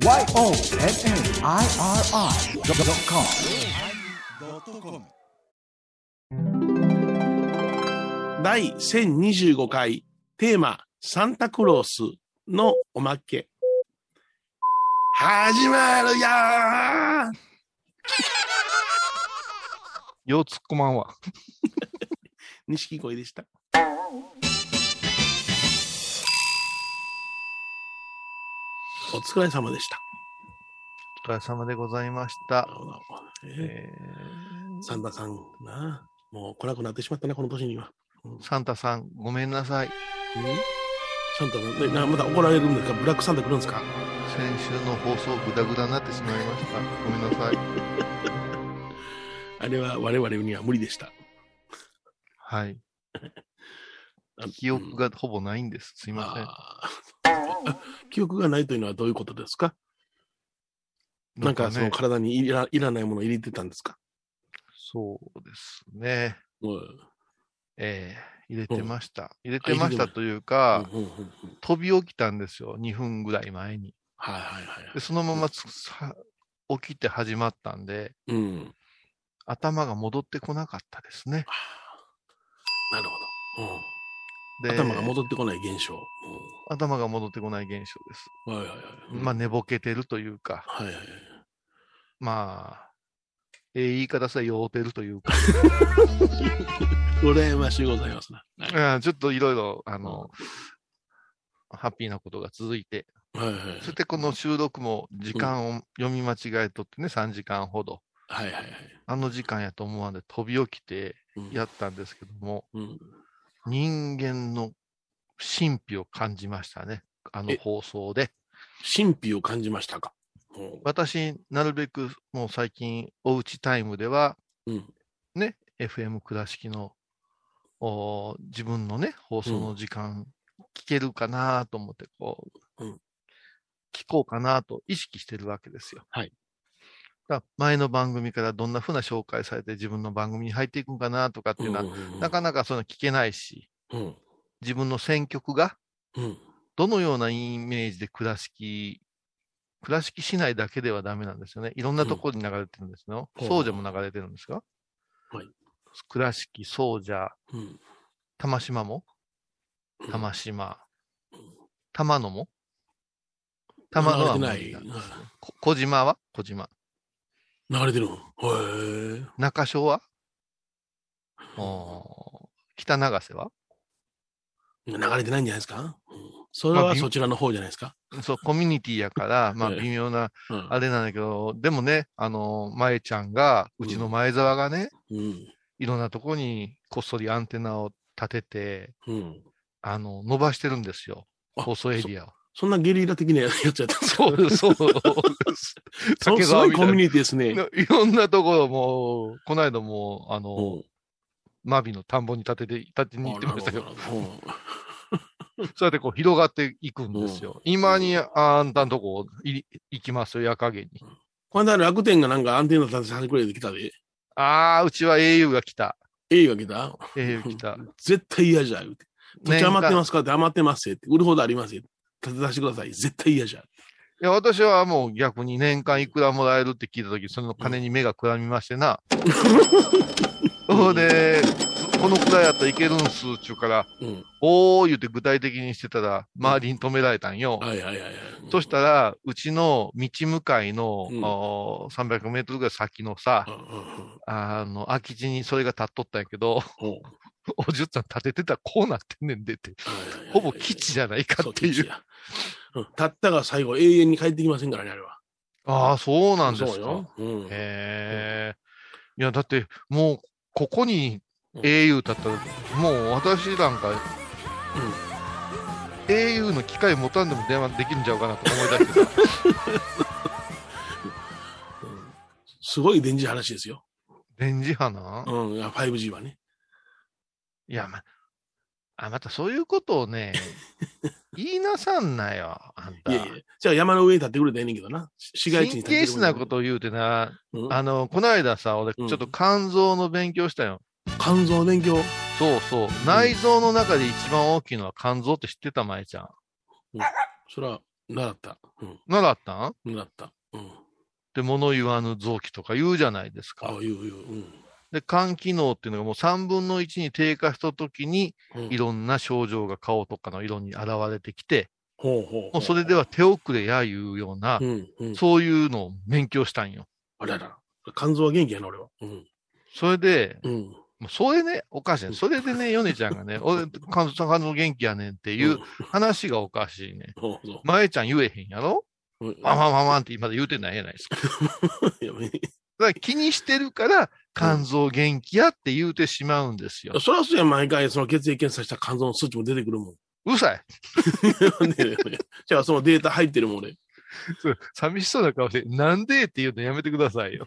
YONNIRI.com 第1025回テーマサンタクロースのおまけ。始まるやーよう突っ込まんわ。錦鯉でした。お疲れ様でした。お疲れ様でございました。ええーサンタさんな、もう来なくなってしまったな、この年には。ーサンタさん、ごめんなさい。うん？サンタねなまた怒られるんですか？ブラックサンタ来るんですか？先週の放送グダグダになってしまいました。ごめんなさい。あれは我々には無理でした。はい。あ記憶がほぼないんです。すいません。記憶がないというのはどういうことですか？なんかそのね、体にいらいらないものを入れてたんですか？そうですね。うんえー入れてました。入れあ入れてましたというか、うんうんうんうん飛び起きたんですよ。2分ぐらい前に。はいはいはいで、そのままつさ起きて始まったんで、うん。頭が戻ってこなかったですね。なるほど。うん、で頭が戻ってこない現象。頭が戻ってこない現象です。うん、はいはいはい。まあ、寝ぼけてるというか、はいはいはい。まあ、ええ言い方さ、酔うてるというか、羨ましいございますな。はいうんちょっといろいろ、あの、ハッピーなことが続いて、はいはい。そしてこの収録も時間を読み間違えとってね、3時間ほど、はいはいはい。あの時間やと思わんで飛び起きてうんやったんですけども、うん。人間の神秘を感じましたね、あのえ放送で。神秘を感じましたか？うん私、なるべくもう最近、おうちタイムでは、うん。ね、FM 倉敷のお自分のね、放送の時間、聞けるかなと思って、こう、うん聞こうかなと意識してるわけですよ。はい。前の番組からどんな風な紹介されて自分の番組に入っていくんかなとかっていうのは、なかなかその聞けないし、うん。自分の選曲がうん。どのようなイメージで倉敷、倉敷市内だけではダメなんですよね。いろんなところに流れてるんですよ。うん総社も流れてるんですか？はい。倉敷、総社、うん。玉島も？うん玉島うん、玉野も？玉野は小島は？小島。流れてるの？へえ。中小は北長瀬は？流れてないんじゃないですか、うん、それはそちらの方じゃないですか、そう、コミュニティやから、まあええ。微妙な、うん。あれなんだけど、でもね、あの、前ちゃんが、うちの前澤がね、うん。いろんなとこにこっそりアンテナを立てて、うん。あの、伸ばしてるんですよ。あ放送エリアを。そんなゲリラ的なや つやったんですかそうです、そう。そう すごいコミュニティですね。いろんなところも、この間も、あの、うんマビの田んぼに立てて、立てに行ってましたよ。あなるほどうん そうやってこう広がっていくんですよ。今にあんたんとこいり行きますよ、夜影に。この間楽天がなんかアンテナ立てさせてくれてきたで。ああ、うちは au が来た。A が来た？au 来た。絶対嫌じゃ。言うて土地余ってす。ますか？って余ってますって。売るほどありますよ。立てさせてください。絶対嫌じゃ。いや、私はもう逆に年間いくらもらえるって聞いたとき、その金に目がくらみましてな。それで、このくらいやったらいけるんす、ちゅうから、うん。おー言って具体的にしてたら、周りに止められたんよ。はいはいはいはい。そしたら、うちの道向かいの、うんおー300メートルぐらい先のさう、んうんあの、空き地にそれが立っとったんやけど、うんうん おじゅっさん立ててたらこうなってんねんでって、ほぼ基地じゃないかっていう。うんたったが最後永遠に帰ってきませんからね、あれは。ああ、そうなんですか。へえ。いや、だって、もう、ここにうん au だったら、もう私なんか、au の機械持たんでも電話できるんちゃうかなと思い出して すごい電磁話ですよ。電磁波な、うん。いや 5G はね。いや、ま、あ、またそういうことをね、言いなさんなよ、あんた。いやいや。じゃあ山の上に立ってくれたらええねんけどな。市街地に神立って経質なことを言うてな、うん？あの、この間さ、俺、ちうんょっと肝臓の勉強したよ。肝臓勉強？そうそう。内臓の中で一番大きいのは肝臓って知ってた、まえちゃん。それは、習った。うん。習ったん？なった。うん。で、物言わぬ臓器とか言うじゃないですああ、か。言う言う。うん。で、肝機能っていうのがもう3分の1に低下した時に、うんいろんな症状が顔とかの色に現れてきて、ほうほうほう。もうそれでは手遅れやいうようなう、ん。うん。そういうのを勉強したんよ。あれやな。肝臓は元気やな、俺は。うん。それで、うん。それね、おかしいね。それでね、ヨネちゃんがね、俺、肝臓肝臓元気やねんっていう話がおかしいね。そうそう。前ちゃん言えへんやろ？うんワンワンワンワンって今で言うてないやないですか。だから気にしてるから、肝臓元気やって言うてしまうんですよ。そりゃそうや、毎回その血液検査した肝臓の数値も出てくるもん。うるさい。ねじゃあそのデータ入ってるもん、俺。そう寂しそうな顔して、なんでって言うのやめてくださいよ。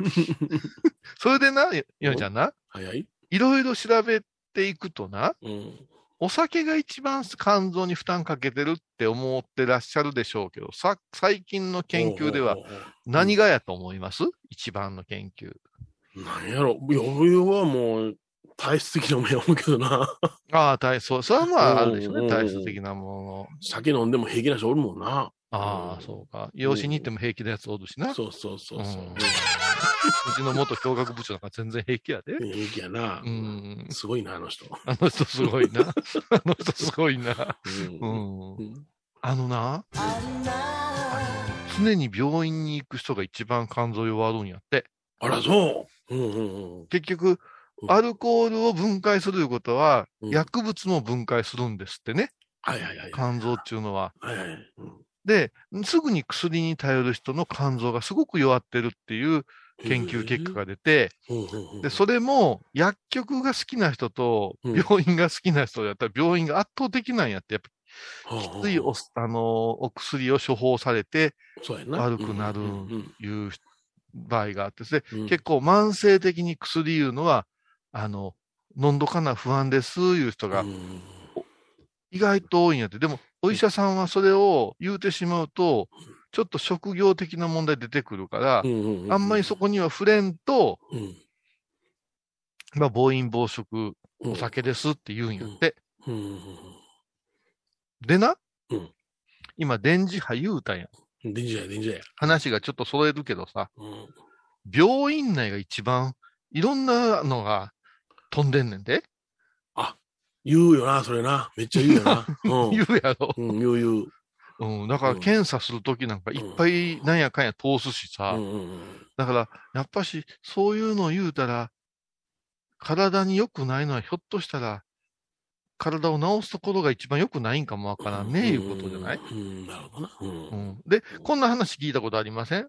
それでな、ヨネちゃんな、早いいろいろ調べていくとな、うん。お酒が一番肝臓に負担かけてるって思ってらっしゃるでしょうけど、さ最近の研究では何がやと思います、一番の研究。なんやろ。いや、俺はもう、体質的なもんや思うけどな。ああ、体そう、それはまああるでしょうね、うん体質的なもの。酒飲んでも平気な人おるもんな。ああ、そうか。養子に行っても平気なやつおるしな。うそうそうそうそう。うんちの元教学部長なんか全然平気やで。うん平気やなう。ん。すごいな、あの人。あの人すごいな。あの人すごいな。うんあのな、常に病院に行く人が一番肝臓弱るんやって。あら、そう。うんうんうん。結局、うんアルコールを分解するいうことは、うん薬物も分解するんですってね。はいはいはい。肝臓っていうのは。はいはい。うんで、すぐに薬に頼る人の肝臓がすごく弱ってるっていう研究結果が出て、で、それも薬局が好きな人とうん病院が好きな人だったら病院が圧倒的なんやって、やっぱきついおあのお薬を処方されて。悪くなるいう場合があって、でうん。結構慢性的に薬いうのは、あの、飲んどかな不安ですいう人がうん。意外と多いんやって。でも、お医者さんはそれを言うてしまうと、ちょっと職業的な問題出てくるからあんまりそこには触れんと、うん。まあ、暴飲暴食、うんお酒ですって言うんやって。でな、うん。今、電磁波言うたんや。うん電磁や、電磁や。話がちょっと揃えるけどさ、うん病院内が一番いろんなのが飛んでんねんで。言うよな、それな。めっちゃ言うよな。うん言うやろ。うん、言う言う。うん、だからうん検査するときなんかいっぱいなんやかんや通すしさ、うんうんうんだからやっぱしそういうのを言うたら、体に良くないのはひょっとしたら、体を治すところが一番良くないんかもわからんね、いうことじゃない、うん。うん、なるほどな。うん。うん、で、こんな話聞いたことありません？ん。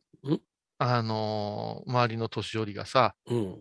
あのー周りの年寄りがさ、うん。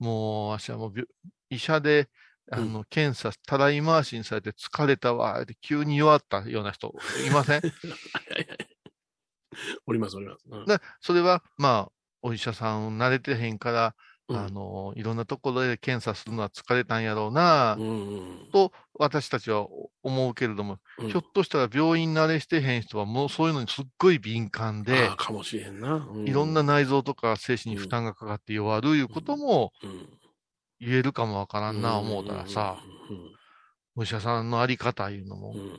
もう、私はもう病、医者で、あの、検査、たらい回しにされて疲れたわ、って急に弱ったような人、いません？おります、おります。うん。だそれは、まあ、お医者さん慣れてへんから、うん。あの、いろんなところで検査するのは疲れたんやろうな、うんうんと、私たちは思うけれども、うん。ひょっとしたら病院慣れしてへん人はもうそういうのにすっごい敏感でかもしれへんな。ういろんな、内臓とか精神に負担がかかって弱るいうこともうん。言えるかもわからんな思うたらさ、お医者さんのあり方いうのもう、ん、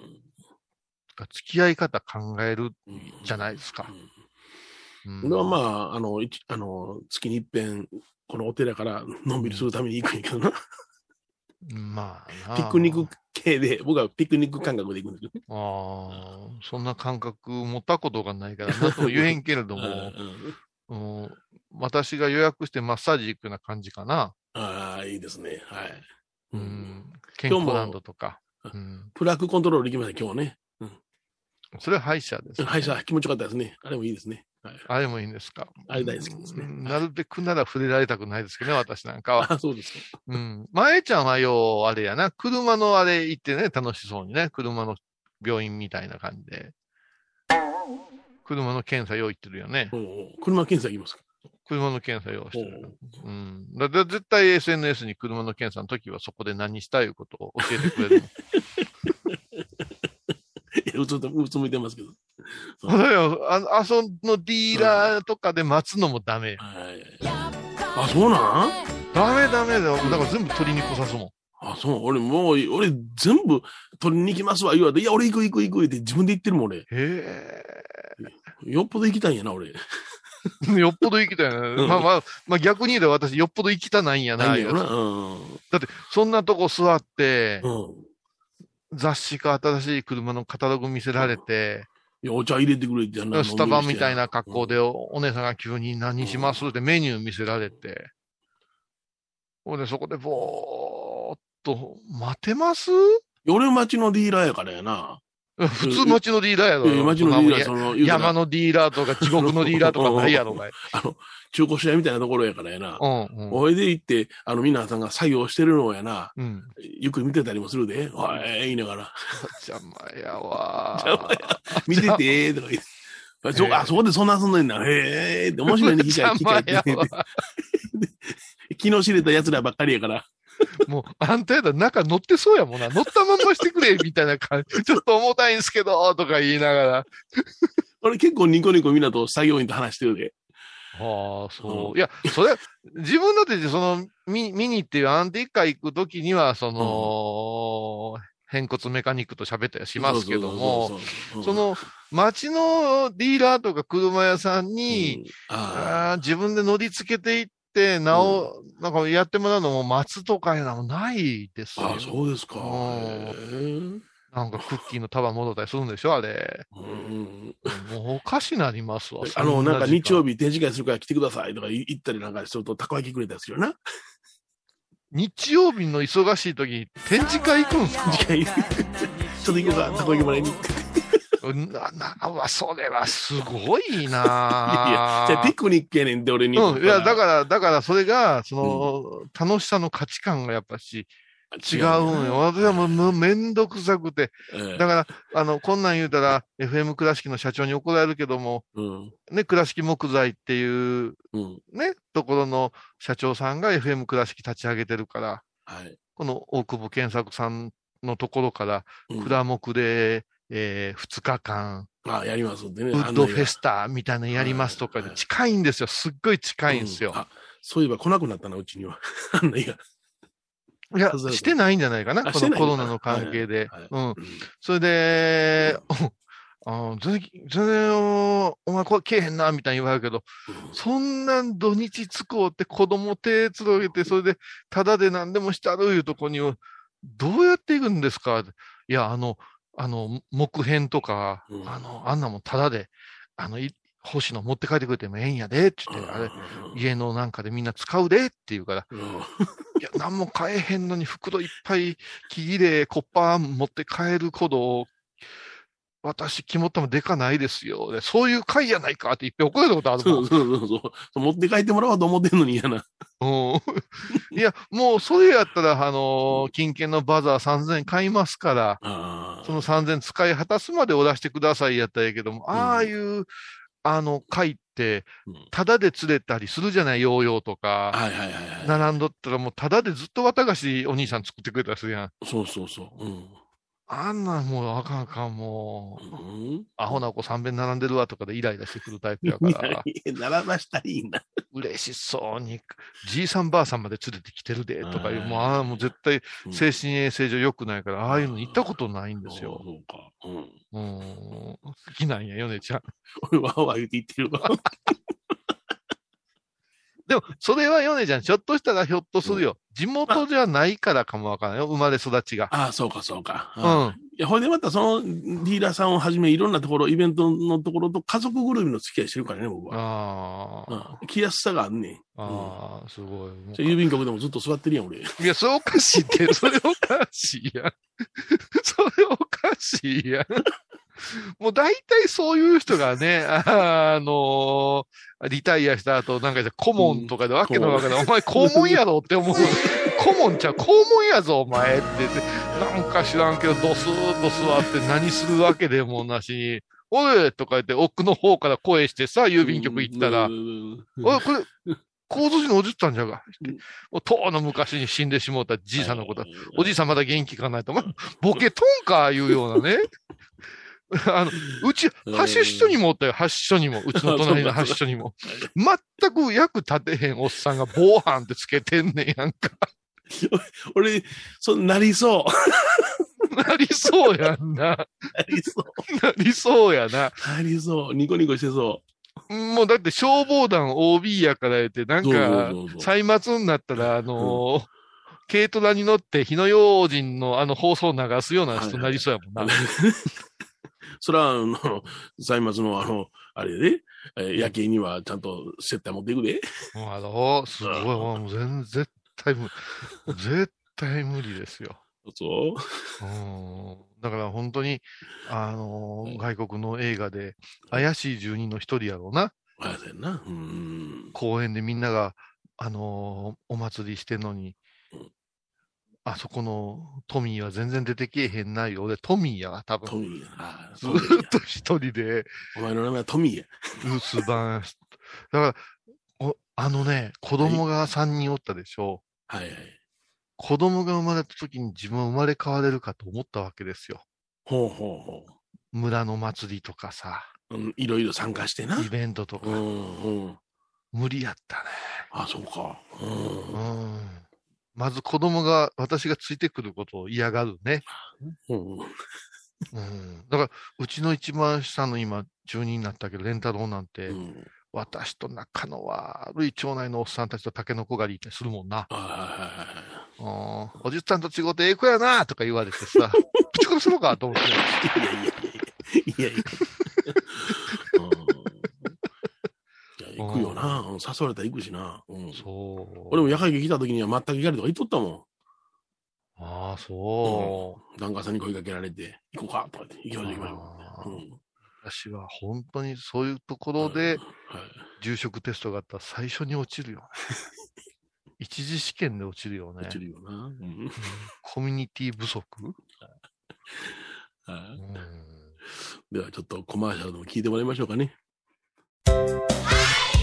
付き合い方考えるうん。じゃないですか。うん。まあ、あの、一あの月に一遍、このお寺からのんびりするために行くんやけどな。まあなピクニック系で、僕はピクニック感覚で行くんですけど。ああ、そんな感覚持ったことがないから、なんとも言えんけれども、うんうん私が予約してマッサージ行くような感じかな。ああ、いいですね。はい。ううんん、健康ランドとか。うん、プラックコントロールできました、今日はね。それは歯医者です、ね。歯医者、気持ちよかったですね。あれもいいですね。はい、あれもいいんですか？あれ大好きですねうんなるべくなら触れられたくないですけどね、私なんかは。あそうですか。うん。前ちゃんはよう、あれやな、車のあれ行ってね、楽しそうにね、車の病院みたいな感じで。車の検査用意ってるよね。おうおう車検査行きますか？車の検査用意してるおう。うん。だだ絶対 SNS に車の検査の時はそこで何したいうことを教えてくれる うつうつむいてますけど。の。そうよ。ああそのディーラーとかで待つのもダメよ。はい。あ、そうなん？ダメダメだよ。だから全部取りに来さすもん。あ、そう。俺もう、俺全部取りに行きますわ、言われて、いや、俺行く行く行くって自分で言ってるもん、俺。へえ。よっぽど行きたいんやな、俺。よっぽど生きたよね。うんまあまあ、まあ逆に言うと私よっぽど生きたないんやな。ないんやろな。いううん。そんなとこ座って、うん。雑誌か新しい車のカタログ見せられて、いや、お茶入れてくれってやんなスタバみたいな格好で。でおお姉さんが急に何しますってメニュー見せられて、ほんでそこでぼーっと、待てます？俺町のディーラーやからやな。普通町のディーラーやろ。いや町のディーラー、その、山のディーラーとか地獄のディーラーとかないやろがい。あの、中古車屋みたいなところやからやな。うん、うん。おいで行って、あの、皆さんが作業してるのをやな、うん。ゆっくり見てたりもするで、おい、言いながら、邪魔やわ 邪魔見てて、とか言って。あそええあ、そこでそんな遊んでんな。へえ、って面白いね、機械、機械って。邪魔やわ 昨日知れた奴らばっかりやから。もう、あんたやだ、中乗ってそうやもんな。乗ったまんましてくれ、みたいな感じ。ちょっと重たいんすけど、とか言いながら。俺結構ニコニコみんなと作業員と話してるで。ああ、そう。いや、それ、自分だって、その、ミミニっていうアンティーカ行くときには、その、変骨メカニックと喋ったりしますけども、その、街のディーラーとか車屋さんに、うん、ああー自分で乗り付けていって、なお、なんかやってもらうのも待つとかいうのもないですよ。あ、そうですか。なんかクッキーの束戻ったりするんでしょあれ。うんもうおかしなりますわ。あの、なんか日曜日。日展示会するから来てくださいとか言ったりなんかすると、たこ焼きくれたりするよな。日曜日の忙しい時、展示会行くんすか？ちょっと行こうか、たこ焼きもらいに。な、な、わ、それはすごいないや いや、じゃあピクニックやねんって俺に。うん、いや、だから、だから、それが、その、楽しさの価値観がやっぱし、違うんよ。私はもうめんどくさくて。ええだから、あの、こんなん言うたら、FM 倉敷の社長に怒られるけども、うん。ね、倉敷木材っていう、うん。ね、ところの社長さんが FM 倉敷立ち上げてるから、はい。この大久保健作さんのところから、うん蔵木で、えー、2日間、あ、やりますんでね。ウッドフェススタみたいなのやりますとかではい近いんですよ。すっごい近いんですよ。あ、そういえば来なくなったな、うちには。あんな いや、してないんじゃないかな。このコロナの関係で。はいはいうん。うんそれで、あ全然、全然、おお前これけえへんな、みたいに言われるけど、そんなん土日使うって子供手つろげて、それで、ただで何でもしてあるいうとこに、どうやっていくんですか？いや、あの、あの、木片とか、うん。あの、あんなもんただで、あの、い欲しいの持って帰ってくれてもええんやで、って言って、あれ、家のなんかでみんな使うでって言うから、うん。いや、何も買えへんのに袋いっぱい木切れ、コッパー持って帰るほど、私、肝っ玉でかないですよ。でそういう会やないかっていっぺん怒られたことあるも。そうんそうそうそう。持って帰ってもらおうと思ってんのに嫌な。うんいや、もうそれやったら、あのー金券のバザー3000円買いますから、あその3000円使い果たすまでお出してくださいやったらええけども、うんああいう、あの、会ってうん、タダで釣れたりするじゃない、ヨーヨーとか。はいはいはいはい。並んどったらもうタダでずっと綿菓子お兄さん作ってくれたりするやん。そうそうそう。うん。あんなんもうあかんあかん、もう、うん？アホな子3遍並んでるわとかでイライラしてくるタイプやかいら、や並ばしたらいいな。嬉しそうに、じいさんばあさんまで連れてきてるで、とかいう、うんもう、ああ、もう絶対うん精神衛生上良くないから、ああいうの行ったことないんですよ。そうか。うん。うん、好きなんや、ヨネちゃん。俺はわ言って言ってるわ。でも、それはヨネちゃん、ひょっとしたらひょっとするよ。地元じゃないからかもわからないよ、生まれ育ちが。ああ、そうかそうか。うん。いや、ほいでまたそのディーラーさんをはじめいろんなところ、イベントのところと家族ぐるみの付き合いしてるからね、僕は。ああ、うん、来やすさがあんねん。ああ、すごい。じゃあ郵便局でもずっと座ってるやん、俺。いや、それおかしいって、それおかしいやん。それおかしいやん。もう大体そういう人がね、あ、あのリタイアした後、なんかじゃ顧問とかでわけのわかんない。お前顧問やろって思う。顧問ちゃう、顧問やぞ、お前って言って、なんか知らんけど、ドスーッと座って何するわけでもなしに、おいとか言って奥の方から声してさ、郵便局行ったら、うんおい、これ、構造寺におじったんじゃが。とうの昔に死んでしもうたじいさんのこと。おじいさんまだ元気かないと。お前、ボケとんかいうようなね。あの、うち、発所にもおったよ、発所にも。うちの隣の発所にも。全く役立てへんおっさんが防犯ってつけてんねんやんか。俺、そうなりそう。なりそうやんな。ありそう。なりそうやな。ありそう。ニコニコしてそもうだって消防団 OB やから言って、なんか歳末になったら、あのー軽トラに乗って火の用心のあの放送を流すような人になりそうやもんな。う。それは、あの、歳末のあの、あれで、えー夜景にはちゃんと接待持っていくで。もうあの、すごい、もう全絶対無、絶対無理ですよ。そう。うんだから本当に、あの外国の映画で、怪しい住人の一人やろうな。あれな。うん。公園でみんなが、あのーお祭りしてんのにうん、あそこのトミーは全然出てけえへんないよ。俺トミーやわ、多分。トミーや。ずっと一人でお前の名前はトミーや。留守番し、だから、おあのね、子供が3人おったでしょ。はいはい。子供が生まれた時に自分は生まれ変われるかと思ったわけですよ。ほうほうほ村の祭りとかさ、う。うん、いろいろ参加してな。イベントとか、うん、うん。無理やったね。あ、そうか。う。うんん。まず子供が、私がついてくることを嫌がるね。うん。うん。だから、うちの一番下の今、住人になったけど、レンタロウなんて、うん。私と仲の悪い町内のおっさんたちとタケノコ狩り行ったりするもんな。おじっさんと違うてええ子やなとか言われてさ、ぶち殺すのかと思って。いやいやいやいやいや、行くよな。うん誘われたら行くしな。うん。そう。俺も夜会議来た時には全く光とか言っとったもああ、そん。檀家さんに声かけられて、行こうかとか言って、行きう。ましょう行きましょう。うん。私は本当にそういうところではい。住職テストがあったら最初に落ちるよね。一次試験で落ちるよね落。ちるよな。うん。コミュニティ不足、はうんいではちょっとコマーシャルでも聞いてもらいましょうかね。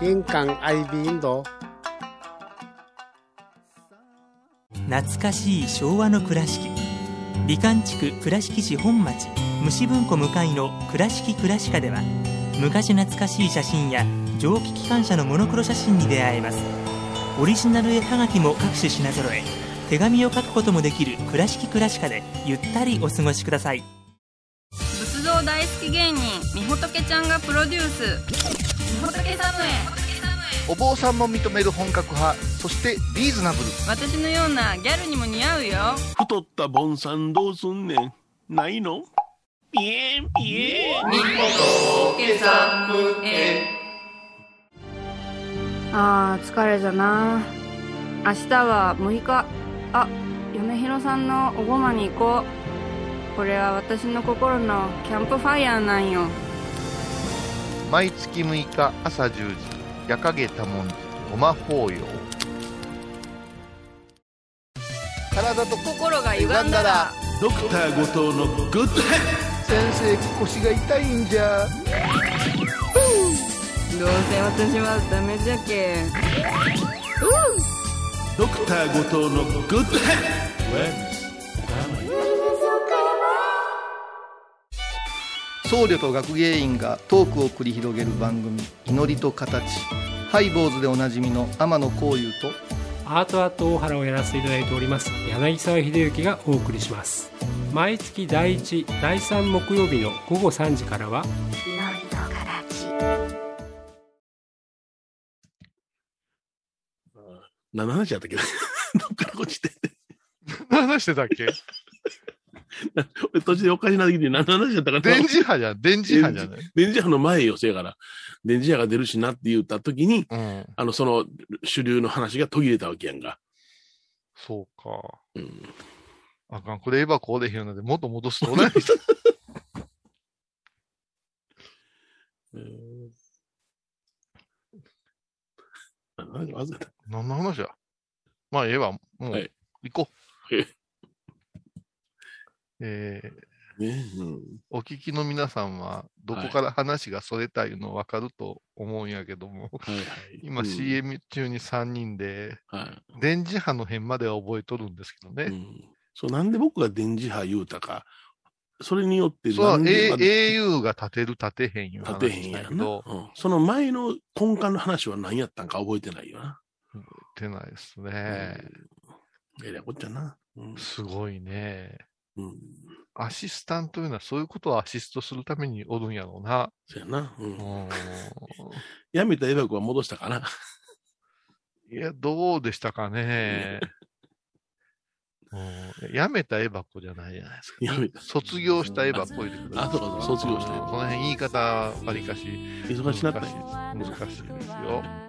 印港 IB 印度懐かしい昭和の倉敷。美観地区倉敷市本町。虫文庫向かいの「倉敷倉歯科」では昔懐かしい写真や蒸気機関車のモノクロ写真に出会えます。オリジナル絵はがきも各種品揃え手紙を書くこともできる「倉敷倉歯科」でゆったりお過ごしください。仏像大好き芸人みほとけちゃんがプロデュースお坊さんも認める本格派、そしてリーズナブル。私のようなギャルにも似合うよ。太ったボンさんどうすんねん。ないの？ピエンピエン。あー疲れじゃな。明日は6日。あ嫁ひろさんのおごまに行こう。これは私の心のキャンプファイヤーなんよ毎月6日朝10時、夜影多文字、ごま法要。体と心が歪んだらドクター後藤のグッドヘッ先生腰が痛いんじゃ。どうせ私はダメじゃけドドクター後藤のグッドヘッ僧侶と学芸員がトークを繰り広げる番組「祈りと形」ハイ坊主でおなじみの天野幸雄とアートアート大原をやらせていただいております柳沢秀幸がお送りします。毎月第1第3木曜日の午後3時からは何の話やったっけ？どっから落ちて。何話してたっけ？俺 途中でおかしな時に何の話やったかな電磁波じゃん。電磁波じゃない？電磁波の前よ、せやから。電磁波が出るしなって言った時に、うん。あの、その主流の話が途切れたわけやんか。そうか。うん。あかん。これエヴァこうでへんので、もっと戻すと何した何か忘れた。何の話や？まあ、ええわ。もう、はい行こう。ええー、ね。うん。お聞きの皆さんは、どこから話がそれたいうの分かると思うんやけども、はいはい。今うん CM 中に3人で、はい。電磁波の辺までは覚えとるんですけどね。うん。そう、なんで僕が電磁波言うたか、それによってそう、au が立てる立てへんいう立話てへんやうんその前の根幹の話は何やったんか覚えてないよな。出ないですね。うん。えらいこっちゃな。うん。すごいね。うん。アシスタントいうのはそういうことをアシストするためにおるんやろうな。そうやな。う。うんん。やめたエバクは戻したかな。いや、どうでしたかね。うん、やめたエバコじゃないじゃないですか。やめた卒業したエバコ言ってください。あそうかそう卒業したエバコこの辺言い方わりかし忙しなった難しいですよ。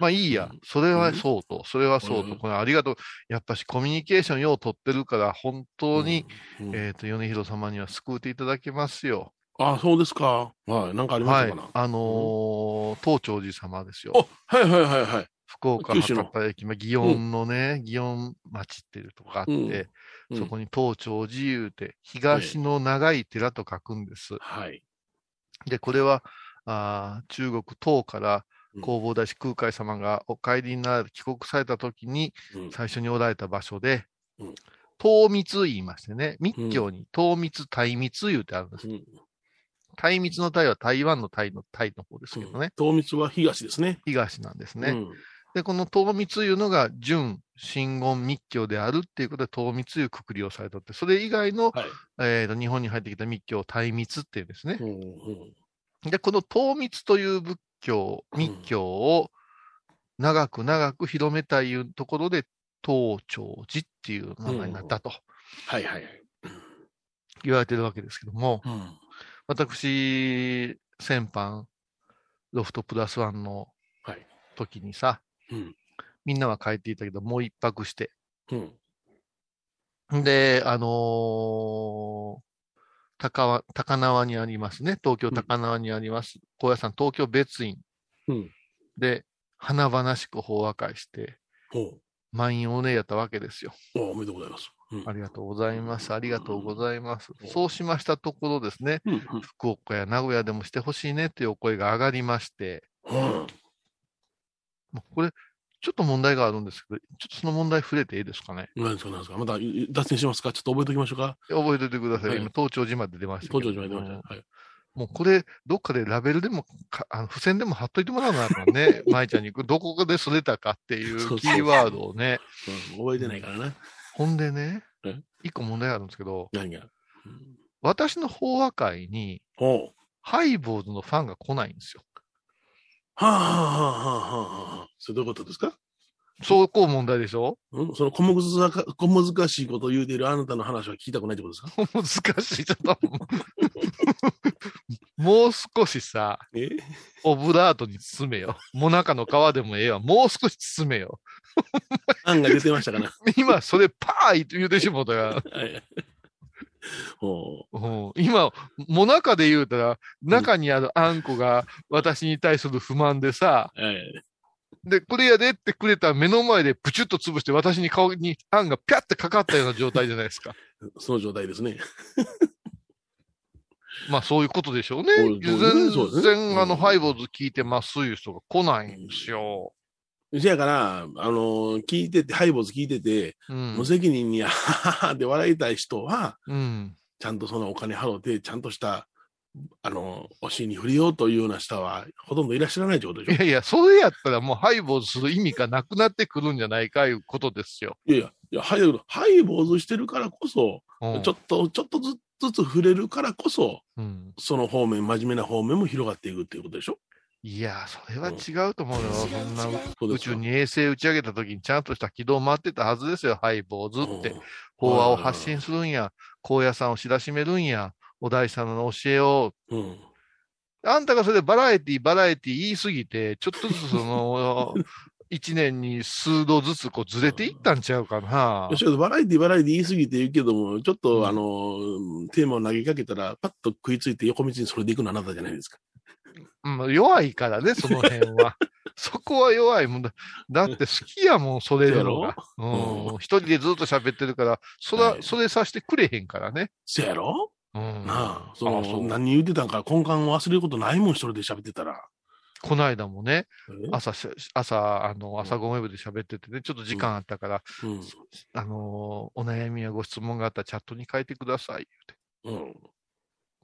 まあいいや。それはそうと、それはそうと。うんこれありがとう。やっぱしコミュニケーションよう取ってるから、本当に、うんえっ、と、米広様には救うていただけますよ。あ、そうですか。はい。なんかありまはいしたかな。。あのー、東長寺様ですよ。お、はいはいはいはい。福岡博多駅、まあ、祇園のね、祇園町っていうとこがあって、うんそこに東長寺言うて、東の長い寺と書くんです。はい。で、これは、あー中国唐からうん弘法大師空海様がお帰りになられ帰国された時にうん最初におられた場所でうん、唐密言いましてね、密教に唐密、大密言うてあるんです。うん大密の大は台湾の台の台の方ですけどね、東密は東ですね。東なんですね。うんで、この唐密いうのが純真言密教であるっていうことで唐密いうくくりをされとって、それ以外の、はい。え日本に入ってきた密教を大密っていうんですね。うんうんで、この唐密という仏教、うん密教を長く長く広めたいいうところで、東長寺っていう名前になったとはいはいはい。言われてるわけですけども、うん私、先般、ロフトプラスワンのはい。時にさ、うんみんなは帰っていたけど、もう一泊して、うん。で、あのー高輪高輪にありますね。東京高輪にあります。高野山東京別院うん。で、華々しく法和会して、ほ満員おねやったわけですよ。う。おおめでとうございます。うんありがとうございます。ありがとうございますうん。そうしましたところですね、うんうん福岡や名古屋でもしてほしいねというお声が上がりまして、うん。これ、ちょっと問題があるんですけど、ちょっとその問題触れていいですかね？何ですか何ですかまたい脱線しますか？ちょっと覚えておきましょうか？覚えておいてください。はい今、東長寺まで出ました。東京島に出ました。はい。もうこれ、どっかでラベルでもか、あの付箋でも貼っといてもらわなあかんね。舞ちゃんに、どこでそれたかっていそうそううキーワードをね。うん覚えてないからな。ほんでねえ、一個問題があるんですけど、何が？私の法話会に。ハイボーズのファンが来ないんですよ。はあはあはあはあはあ。それどういうことですか？そうこう問題でしょ？うん？その小難か小難しいことを言うているあなたの話は聞きたくないってことですか？難しい。ちょっと。もう少しさ、え？オブラートに包めよ。もなかの皮でもええわ。もう少し包めよ。案が出てましたかな？今、それパーイと言うてしもうたが、はい。今、もなかで言うたら、中にあるあんこが私に対する不満でさ、はい。で、これやでってくれた目の前でプチュッと潰して私に顔にあんがピャってかかったような状態じゃないですか。その状態ですね。まあそういうことでしょうね。全然、あの、うんハイボーズ聞いてますいう人が来ないんですよ。せやから、あのー聞いてて、ハイボーズ聞いてて、うん無。責任に、はははって笑いたい人は、うん。ちゃんとそのお金払って、ちゃんとした、あのー、お尻に振りようというような人は、ほとんどいらっしゃらないってことでしょ？いやいや、それやったらもうハイボーズする意味がなくなってくるんじゃないかいうことですよ。いやいや、いやハイハイボーズしてるからこそ、うんちょっと、ちょっとずずつ触れるからこそ、うん、その方面、真面目な方面も広がっていくっていうことでしょ？いや、それは違うと思うよ。そんな宇宙に衛星打ち上げた時にちゃんとした軌道回ってたはずですよ、ハイボーズってうん。法話を発信するんや、高野山を知らしめるんや、お大師様の教えを。うん。あんたがそれバラエティ、バラエティ言いすぎて、ちょっとずつその、一年に数度ずつこうずれていったんちゃうかな。バラエティ、バラエティ言い過ぎて言うけども、ちょっと、うんあの、テーマを投げかけたら、パッと食いついて横道にそれでいくのあなたじゃないですか。うん、弱いからね、その辺は。そこは弱いもんだ。だって好きやもん、それやろ？うん。一人でずっと喋ってるから、そら、はいそれさしてくれへんからね。せやろ？うん。なあ、その、あそう何言ってたんか根幹を忘れることないもん、一人で喋ってたら。この間もね、え？朝し、朝、あの、朝ごめ部で喋っててね、ちょっと時間あったから、うん。あのーお悩みやご質問があったらチャットに書いてください、言うて。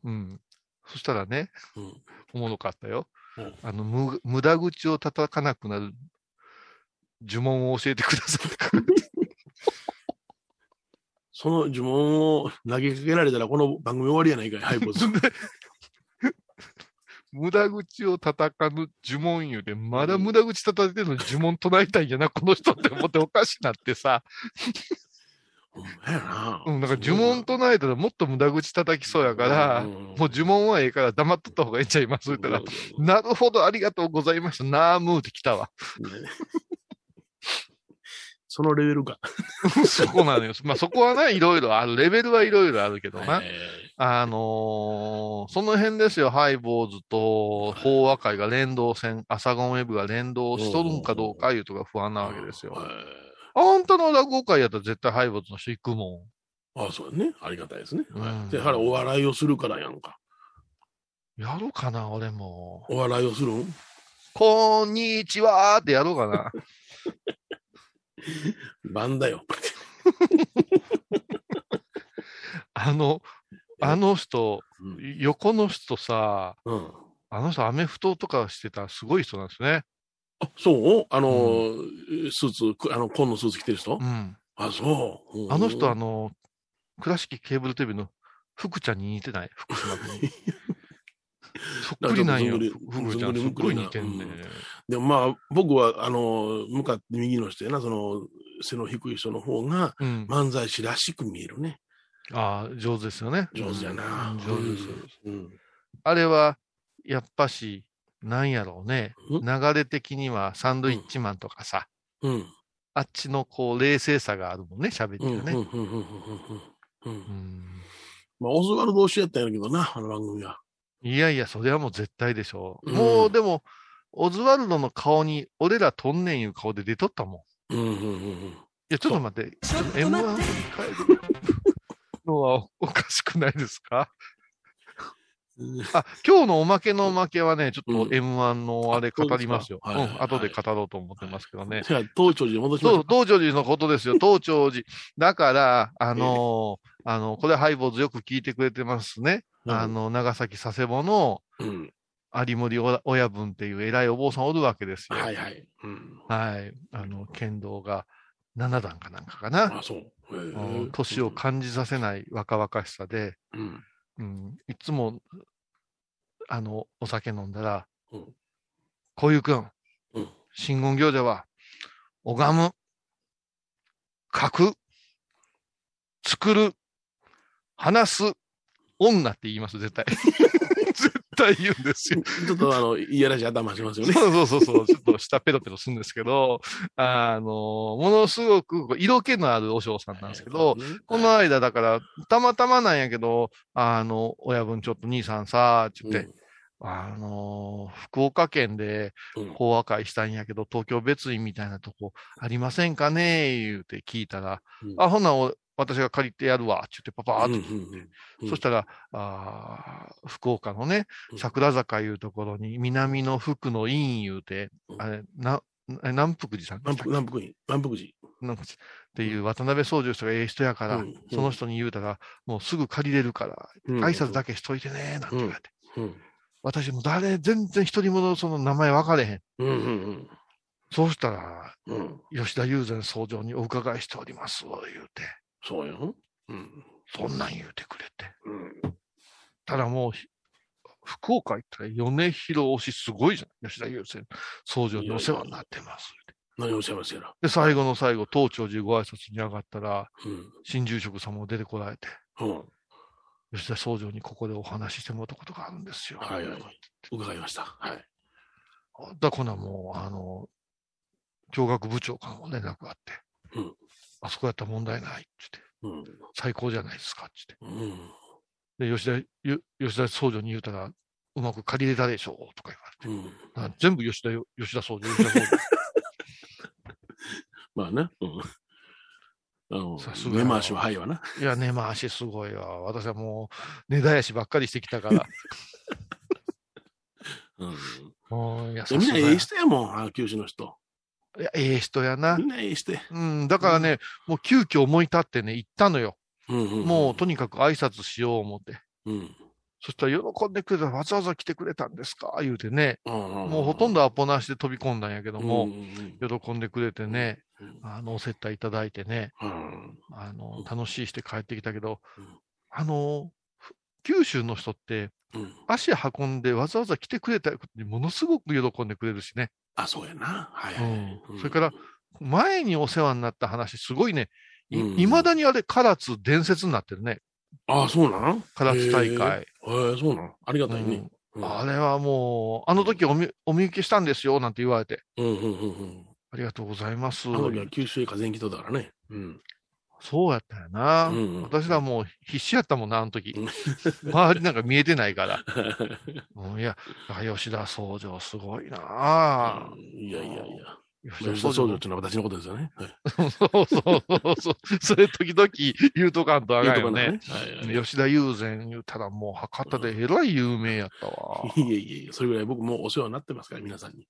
うん。うん。そしたらね、うん。おもろかったよ。うんあの、む、無駄口を叩かなくなる呪文を教えてくださいって書いてその呪文を投げかけられたら、この番組終わりやないかい、ハイボス。無駄口を叩かぬ呪文言うて、まだ無駄口叩いてるのに呪文唱えたいんやな、この人って思っておかしなってさ。ほんな。うん、だから呪文唱えたらもっと無駄口叩きそうやから、うんもう呪文はええから黙っとった方がええんちゃいます言ったら、なるほど、ありがとうございました。ナームーって来たわ。ねそのレベルか。そこなのよ。まあそこはね、いろいろある。レベルはいろいろあるけどな。えあのーその辺ですよ。ハイボーズと法和会が連動戦、アサゴンウェブが連動しとるんかどうかいうとか不安なわけですよ。えあんたの落語会やったら絶対ハイボーズの人行くもああ、そうやね。ありがたいですね。うんで、からお笑いをするからやんか。ん。やろうかな、俺も。お笑いをするん？こんにちはーってやろうかな。番だよ。あの、あの人、うん。横の人さ、うんあの人アメフトとかしてたすごい人なんですね。あ、そう？あの、スーツ、くあの、紺のスーツ着てる人？うん。あ、そう。うんあの人、あの、倉敷ケーブルテレビの福ちゃんに似てない？福島君に。そっくりなんよなんかずんぐり福ちゃん。すっごい似てんね。でもまあ、僕は、あの、向かって右の人やな、その、背の低い人の方が、うん。漫才師らしく見えるね。ああ、上手ですよね。上手やな。うん上手です。うん。あれは、やっぱし、なんやろうね。うん？流れ的にはサンドイッチマンとかさ、うん。あっちのこう、冷静さがあるもんね、喋うん。うん。りがね。うん。うん。うん。うん。うんまあ、オズワルド推しやったんやけどな、あの番組は。いやいや、それはもう絶対でしょう。うんもう、でも、オズワルドの顔に、俺らとんねんいう顔で出とったもん。いうん。うん。うん。や、ちょっと待って。ちょっと M1 振り返るのはおかしくないですか？うん。あ、今日のおまけのおまけはね、ちょっとうん M1 のあれ語りますよ。うん、後で語ろうと思ってますけどね。じゃあ、東長寺に戻しましそう、ょう。道長寺のことですよ、東長寺。だから、あのーあの、これハイボーズよく聞いてくれてますね。うんあの、長崎佐世保のうん。有森親分っていう偉いお坊さんおるわけですよ。はいはい。うん。はい。あの、剣道が7段かなんかかな。あ、そう。年を感じさせない若々しさで、うん。うん、いつも、あの、お酒飲んだら、うん。こういうくん、うん真言行者は、拝む、書く、作る、話す、女って言います、絶対。絶対言うんですよ。ちょっとあの、いやらしい頭しますよね。そうそうそうそう、ちょっと下ペロペロするんですけど、あの、ものすごく色気のあるお嬢さんなんですけど、この間だから、たまたまなんやけど、あの、親分ちょっと兄さんさ、ちって、あの、福岡県でうん。法和会したんやけど、東京別院みたいなとこありませんかね言うて聞いたら、うん。あ、ほな、お私が借りてやるわ、って言ってパパーっとうんうんうんうんそしたら、あー福岡のねう、ん桜坂いうところに、南の福の院言うて、うんあれ、な、え南福寺さんで南したっ北南北院、南北寺。け南福寺っていう渡辺宗十人がええ人やから、うんその人に言うたら、もうすぐ借りれるから、うん挨拶だけしといてね、なんて言われて。うん。私も誰、全然一人もその名前分かれへん。うんうんそうしたら、うん。うん。吉田友禅総長にお伺いしております、言うて。そうよ。うん。そんなん言うてくれて。うん。ただもうひ、福岡行ったら米広推しすごいじゃん。吉田友禅総長にお世話になってます。何をおっしゃいますやら。で、最後の最後、東長寺ご挨拶に上がったら、うん。新住職様も出てこられて、うん。吉田総長にここでお話ししてもらったことがあるんですよ。はいはい伺いました。はい。だからもう、あの、教学部長からも連絡があって、うんあそこやったら問題ないって言って、うん。最高じゃないですかってうん。言って。で、吉田、ゆ吉田総長に言うたら、うまく借りれたでしょうとか言われて。うん。あ全部吉田よ、吉田総司、吉田総司。まあね。うん。あのさす、が根回しは早いわな。いや、根回しすごいわ。私はもう、根絶やしばっかりしてきたから。うん。もう、いや、でみんなええ人やもん、あ九州の人。いや、ええ人やなええ人や。うん、だからね、もう急遽思い立ってね、行ったのよ。うんうんうんもう、とにかく挨拶しよう思って。うん。そしたら、喜んでくれた、わざわざ来てくれたんですか？言うてね。ももうほとんどアポなしで飛び込んだんやけども、ど、喜んでくれてね、うんあの、お接待いただいてね、うんあの、楽しいして帰ってきたけどうん、あの、ふ九州の人って、うん足運んでわざわざ来てくれたことにものすごく喜んでくれるしね。あ、そうやな。はいはい。うんうんそれから、前にお世話になった話、すごいね、いうん未だにあれ、唐津伝説になってるね。あ、そうなん？唐津大会。へえ、そうなん？ありがたいね。うんあれはもう、あの時おみお見受けしたんですよ、なんて言われて。うんうんうんうん。ありがとうございます。あの時は九州へ風に来とったからね。うん。そうやったよな。うんうん私らもう必死やったもんな、あの時うん。周りなんか見えてないから。うんいや、あ吉田総城すごいなあいやいやいや。吉吉田総田総城長っていうのは私のことですよね。はいそうそうそうそう。それ時々言うとかんとあかんよね。はいはい吉田友禅言うたらもう博多でえらい有名やったわ。いえいえいえ、それぐらい僕もお世話になってますから、皆さんに。へ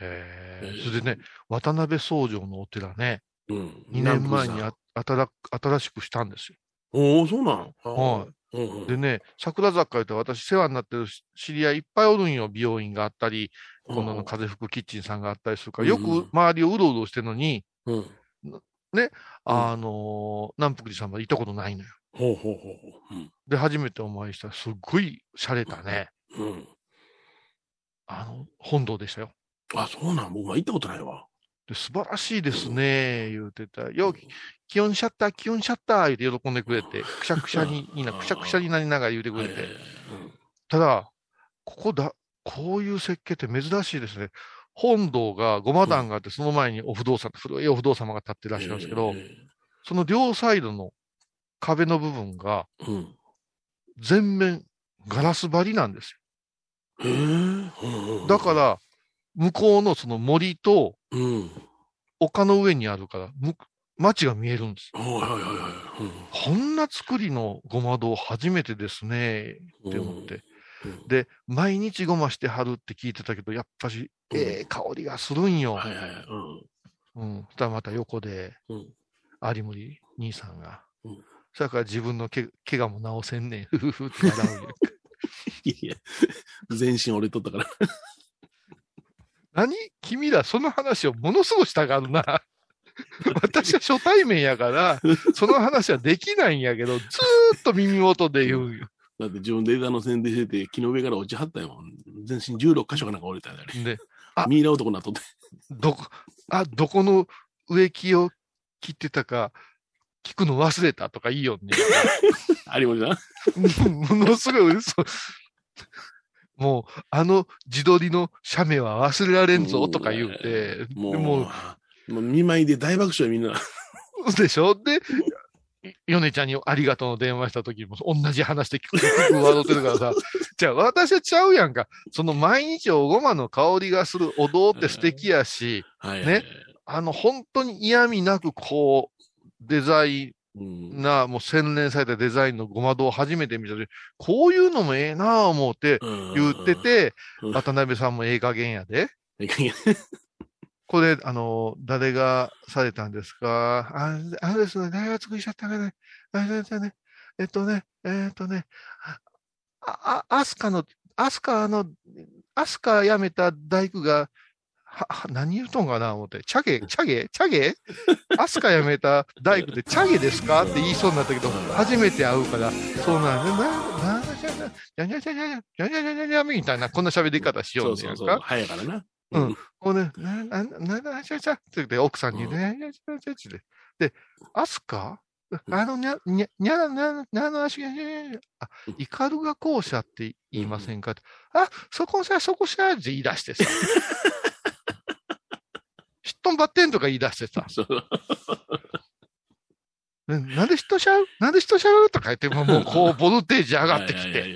ええーそれでね、渡辺総城のお寺ね、うん。2年前に南あ新新しくしたんですよ。おお、そうなん？はいい。うんうんでね、桜坂言うと私世話になってる知り合いいっぱいおるんよ。美容院があったり、この風吹くキッチンさんがあったりするから、よく周りをうろうろしてるのに、うん。あのー南福寺さんまで行ったことないのよ。ほうほうほうほう。うん。で、初めてお参りしたら、すっごい洒落たね、うん。あの、本堂でしたよ。あ、そうなん？僕は行ったことないわ。で、素晴らしいですね、言うてた。よ、気温シャッター、気温シャッター、言うて喜んでくれて、くしゃくしゃに、いいな、くしゃくしゃになりながら言うてくれて。ただ、ここだ、こういう設計って珍しいですね。本堂がごま壇があって、その前にお不動産、古いお不動様が立ってらっしゃるんですけど、えその両サイドの壁の部分が。全面ガラス張りなんですよ。だか、ら、向こうのその森とうん。丘の上にあるから、む街が見えるんです。はいはいはいはい。こんな作りのごま堂初めてですね、うんって思って。うんで、毎日ごましてはるって聞いてたけど、やっぱし、うんええ香りがするんよ。はいはいはい。うん。うん。そしたらまた横で、うん有森兄さんが、うんそれから自分のけ怪我も治せんねん。ふふふって笑う いや、全身折れとったから。何？君らその話をものすごくしたがるな。私は初対面やから、その話はできないんやけど、ずーっと耳元で言うよ。だって自分で枝の線でしてて、木の上から落ちはったよ。全身16箇所かなんか折れたよね。で、あミイラ男になっとって。どこ、あ、どこの植木を切ってたか、聞くの忘れたとかいいよね。有森さん。ものすごい嘘。もう、あの自撮りの写メは忘れられんぞとか言うて、もう、でももう、見舞いで大爆笑みんな。う、でしょ？で、ヨネちゃんにありがとうの電話した時も同じ話で聞く、聞く笑ってるからさ、じゃあ私はちゃうやんか。その毎日おごまの香りがするお堂って素敵やし、はい。ね。あの、本当に嫌味なくこう、デザイうん。ンな、もう洗練されたデザインのごま堂を初めて見た時、こういうのもええなぁ思って言ってて、うん。渡辺さんもええ加減やで。これ、あの、誰がされたんですか？ああれですね、誰が作りしちゃったかね。あれですね、えっとね、えっとね、あ、あ、アスカの、アスカの、アスカ辞めた大工が、は、何言うとんかな思って、チャゲ、チャゲ、チャゲ？アスカ辞めた？大工でチャゲですか？って言いそうになったけど、初めて会うから、そうなんで、な、な、じゃじゃじゃじゃじゃじゃじゃじゃじゃじゃじゃじゃみたいな、こんな喋り方しよそううんそうそう。ねやんか。早いからな。うん。こうね、な、な、な、な、ちゃちゃって言って、奥さんにね、ちゃちゃちゃって。で、アスカあの、にゃ、にゃ、にゃ、にゃ、にゃの足が、にゃにゃあ、イカルガ校舎って言いませんかって。あ、そこさ、そこさ、って言い出してさ。ヒットンバッテンとか言い出してさ。なんで人しゃう？なんで人しゃう？とか言って、もうも うこう、ボルテージ上がってきて。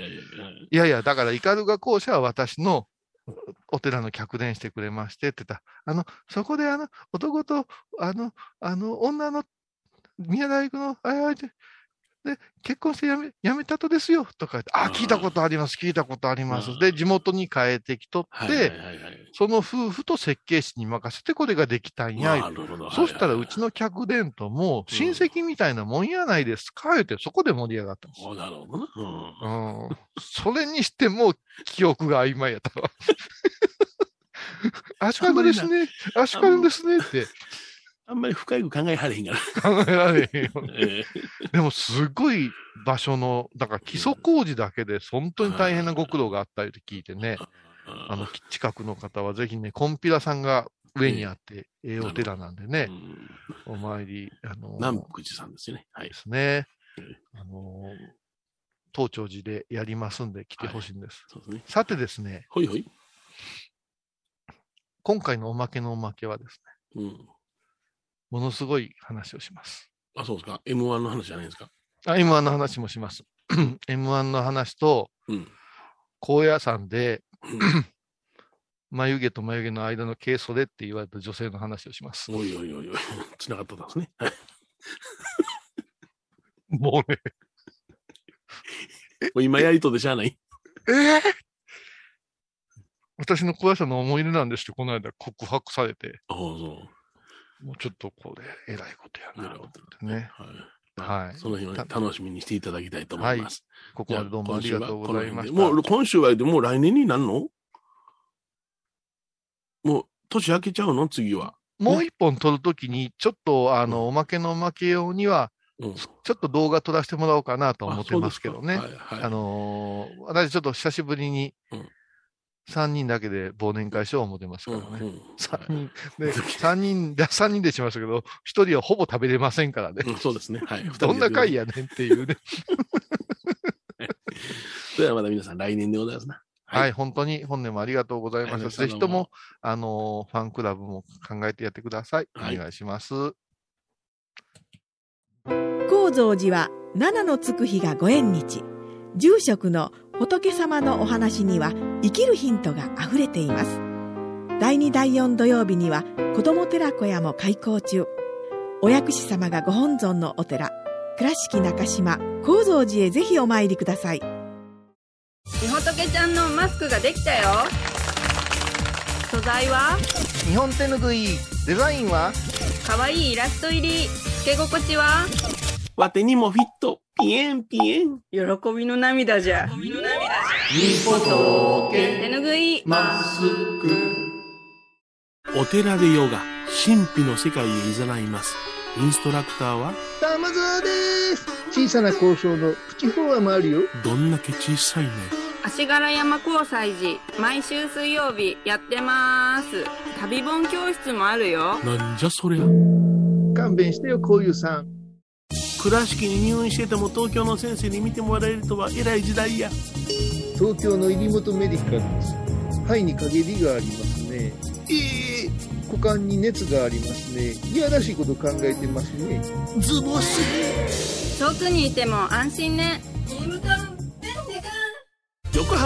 いやいやだから、イカルガ校舎は私のお寺の客伝してくれましてって言った。ら、あの、そこであの、男と、あの、あの、女の、宮大工の、あれで、で、結婚してやめ、やめたとですよ、とか言って、あ、聞いたことあります、聞いたことあります。で、地元に帰ってきとって、その夫婦と設計士に任せてこれができたんや。そしたらうちの客伝ともう親戚みたいなもんやないですか、言ってそこで盛り上がったんです。あなるほどな。うん。それにしても記憶が曖昧やったわ。足利ですね。足利ですねってあんまり深く考えはれへんから。考えられへんよね。えでもすごい場所の、だから基礎工事だけで本当に大変なご苦労があったりと聞いてね、あの近くの方はぜひね、コンピラさんが上にあって、ええお寺なんでね、お参り、あの南福寺さんですよね。はい。ですね。あの東長寺でやりますんで来てほしいんです。そうですね。さてですね、ほいほい。今回のおまけのおまけはですうん。ね、ものすごい話をします。あ、そうですか。M1 の話じゃないですか。あ、M1 の話もします。M1 の話と、うん。高野山で、眉毛と眉毛の間の毛袖って言われた女性の話をします。おいおいおいおい。繋がってたんですね。はい。もうね。もう今やりとでしゃあない。ええ私の高野山の思い出なんですって、この間告白されて、ああ、そう。もうちょっとこれ、えらいことやなとね。はい。はい。その日をねた楽しみにしていただきたいと思います。ここまでどうもありがとうございました。もう今週はでもう来年になるの？もう年明けちゃうの？次は。もう一本撮るときに、ちょっと、あの、おまけのおまけ用には、ちょっと動画撮らせてもらおうかなと思ってますけどね。あはいはいあのー私ちょっと久しぶりに、3人だけで忘年会しよう思ってますからね。三人、で、三人、で三人でしましたけど、1人はほぼ食べれませんからね。そうですね。はい。どんな会やねんっていうね。それではまた皆さん来年でございますな。はい、本当に本年もありがとうございまはいした。ぜひとも、あのーファンクラブも考えてやってください。おはい願いします。高蔵寺は七のつく日がご縁日住職の仏様のお話には生きるヒントがあふれています。第2第4土曜日には子ども寺小屋も開校中。お薬師様がご本尊のお寺倉敷中島・高蔵寺へぜひお参りください。みほとけちゃんのマスクができたよ。素材は？日本手ぬぐいデザインは？かわいいイラスト入り。つけ心地は？わてにもフィット。ピエンピエン。喜びの涙じゃみほと手ぬぐいマスク。お寺でヨガ、神秘の世界へ誘います。インストラクターは、玉沢です小さな交渉のプチフォアもあるよどんだけ小さいね。足柄山交際時毎週水曜日やってます旅本教室もあるよなんじゃそりゃ。勘弁してよこういうさん倉敷に入院してても東京の先生に見てもらえるとは偉い時代や。東京の入本メディカルです。肺に陰りがありますね。ええ股間に熱がありますね。いやらしいこと考えてますね。ズボス遠くにいても安心ね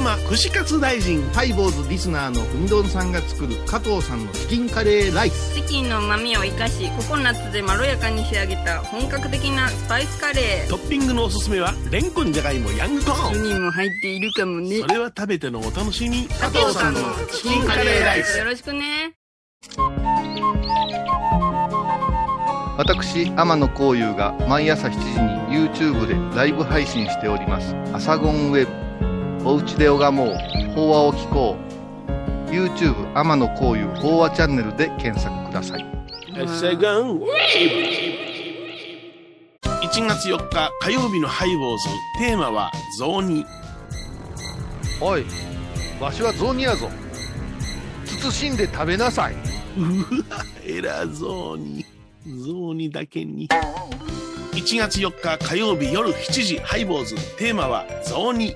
横浜串カツ大臣。ハイボーズリスナーのうみどんさんが作る加藤さんのチキンカレーライス。チキンの旨味を生かしココナッツでまろやかに仕上げた本格的なスパイスカレー。トッピングのおすすめは、レンコンじゃがいもヤングコーン。10人も入っているかもね。それは食べてのお楽しみ。加藤さんのチキンカレーライス。よろしくね。私天野幸雄が毎朝7時に YouTube でライブ配信しております「アサゴンウェブ」「おうちで拝もう。法話を聞こう」YouTube 天野幸雄法話チャンネルで検索ください。セガン1月4日火曜日のハイボーズ。テーマは雑煮。おい、わしは雑煮やぞ。慎んで食べなさい。うわ偉そうに雑煮だけに。1月4日火曜日夜7時ハイボーズ。テーマは雑煮